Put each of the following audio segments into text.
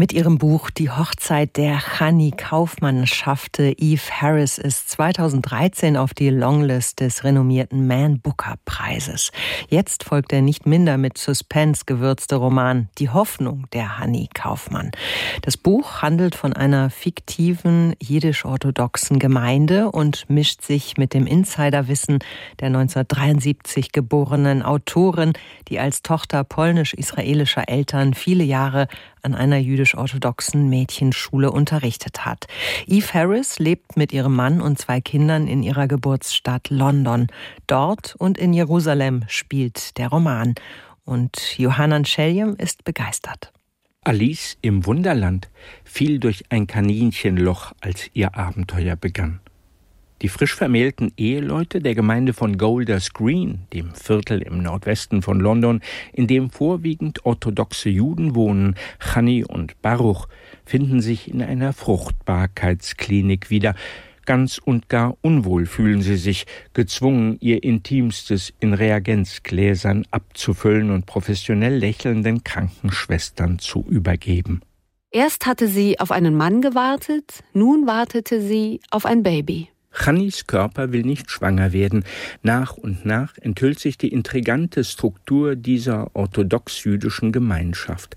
Mit ihrem Buch Die Hochzeit der Chani Kaufmann schaffte Eve Harris es 2013 auf die Longlist des renommierten Man Booker Preises. Jetzt folgt der nicht minder mit Suspense gewürzte Roman Die Hoffnung der Hanni Kaufmann. Das Buch handelt von einer fiktiven jiddisch-orthodoxen Gemeinde und mischt sich mit dem Insiderwissen der 1973 geborenen Autorin, die als Tochter polnisch-israelischer Eltern viele Jahre an einer jüdisch-orthodoxen Mädchenschule unterrichtet hat. Eve Harris lebt mit ihrem Mann und zwei Kindern in ihrer Geburtsstadt London. Dort und in Jerusalem spielt der Roman. Und Johannan Scheljem ist begeistert. Alice im Wunderland fiel durch ein Kaninchenloch, als ihr Abenteuer begann. Die frisch vermählten Eheleute der Gemeinde von Golders Green, dem Viertel im Nordwesten von London, in dem vorwiegend orthodoxe Juden wohnen, Chani und Baruch, finden sich in einer Fruchtbarkeitsklinik wieder. Ganz und gar unwohl fühlen sie sich, gezwungen, ihr Intimstes in Reagenzgläsern abzufüllen und professionell lächelnden Krankenschwestern zu übergeben. Erst hatte sie auf einen Mann gewartet, nun wartete sie auf ein Baby. Channis Körper will nicht schwanger werden. Nach und nach enthüllt sich die intrigante Struktur dieser orthodox-jüdischen Gemeinschaft.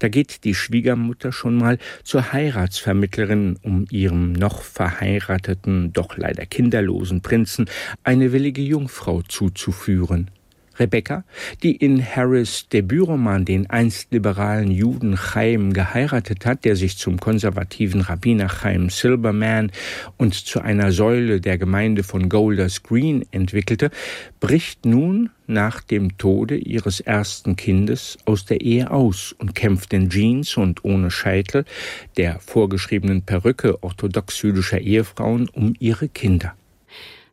Da geht die Schwiegermutter schon mal zur Heiratsvermittlerin, um ihrem noch verheirateten, doch leider kinderlosen Prinzen eine willige Jungfrau zuzuführen. Rebecca, die in Harris Debütroman den einst liberalen Juden Chaim geheiratet hat, der sich zum konservativen Rabbiner Chaim Silberman und zu einer Säule der Gemeinde von Golders Green entwickelte, bricht nun nach dem Tode ihres ersten Kindes aus der Ehe aus und kämpft in Jeans und ohne Scheitel, der vorgeschriebenen Perücke orthodox-jüdischer Ehefrauen, um ihre Kinder.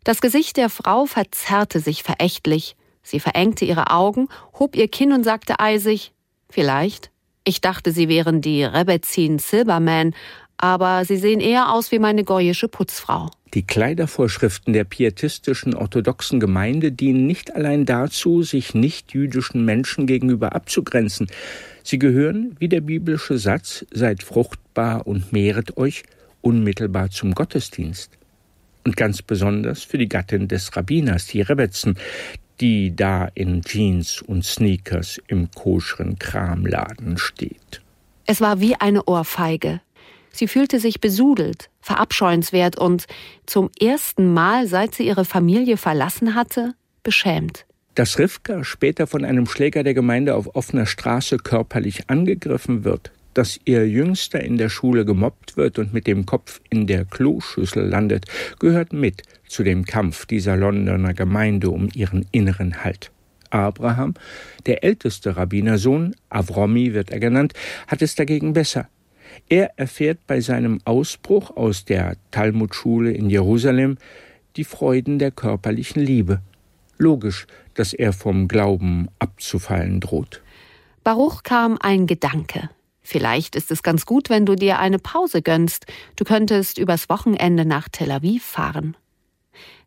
Das Gesicht der Frau verzerrte sich verächtlich, Sie verengte ihre Augen, hob ihr Kinn und sagte eisig, vielleicht. Ich dachte, sie wären die Rebezin Silberman, aber sie sehen eher aus wie meine goyische Putzfrau. Die Kleidervorschriften der pietistischen orthodoxen Gemeinde dienen nicht allein dazu, sich nicht-jüdischen Menschen gegenüber abzugrenzen. Sie gehören, wie der biblische Satz, seid fruchtbar und mehret euch, unmittelbar zum Gottesdienst. Und ganz besonders für die Gattin des Rabbiners, die Rebetzen, die da in Jeans und Sneakers im koscheren Kramladen steht. Es war wie eine Ohrfeige. Sie fühlte sich besudelt, verabscheuenswert und zum ersten Mal, seit sie ihre Familie verlassen hatte, beschämt. Dass Rivka später von einem Schläger der Gemeinde auf offener Straße körperlich angegriffen wird, dass ihr Jüngster in der Schule gemobbt wird und mit dem Kopf in der Kloschüssel landet, gehört mit zu dem Kampf dieser Londoner Gemeinde um ihren inneren Halt. Abraham, der älteste Rabbinersohn, Avromi wird er genannt, hat es dagegen besser. Er erfährt bei seinem Ausbruch aus der Talmudschule in Jerusalem die Freuden der körperlichen Liebe. Logisch, dass er vom Glauben abzufallen droht. Baruch kam ein Gedanke. Vielleicht ist es ganz gut, wenn du dir eine Pause gönnst. Du könntest übers Wochenende nach Tel Aviv fahren.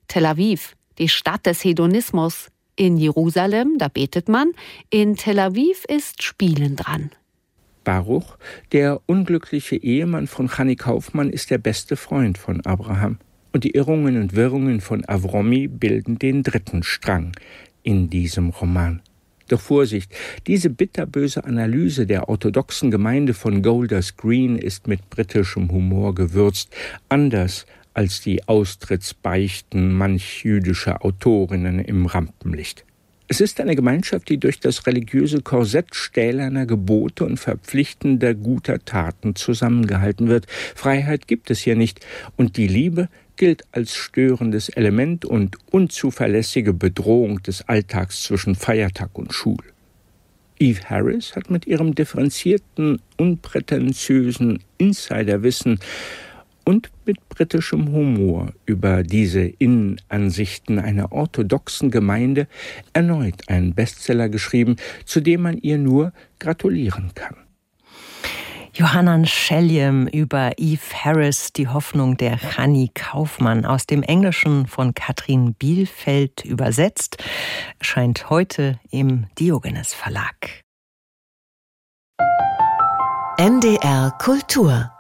Tel Aviv, die Stadt des Hedonismus. In Jerusalem, da betet man. In Tel Aviv ist Spielen dran. Baruch, der unglückliche Ehemann von Chani Kaufmann, ist der beste Freund von Abraham. Und die Irrungen und Wirrungen von Avromi bilden den dritten Strang in diesem Roman. Doch Vorsicht, diese bitterböse Analyse der orthodoxen Gemeinde von Golders Green ist mit britischem Humor gewürzt, anders als die Austrittsbeichten manch jüdischer Autorinnen im Rampenlicht. Es ist eine Gemeinschaft, die durch das religiöse Korsett stählerner Gebote und verpflichtender guter Taten zusammengehalten wird. Freiheit gibt es hier nicht, und die Liebe gilt als störendes Element und unzuverlässige Bedrohung des Alltags zwischen Feiertag und Schul. Eve Harris hat mit ihrem differenzierten, unprätentiösen Insiderwissen und mit britischem Humor über diese Innenansichten einer orthodoxen Gemeinde erneut einen Bestseller geschrieben, zu dem man ihr nur gratulieren kann. Johannan Schelliem über Eve Harris, die Hoffnung der Chani Kaufmann, aus dem Englischen von Katrin Bielfeld übersetzt, erscheint heute im Diogenes Verlag. NDR Kultur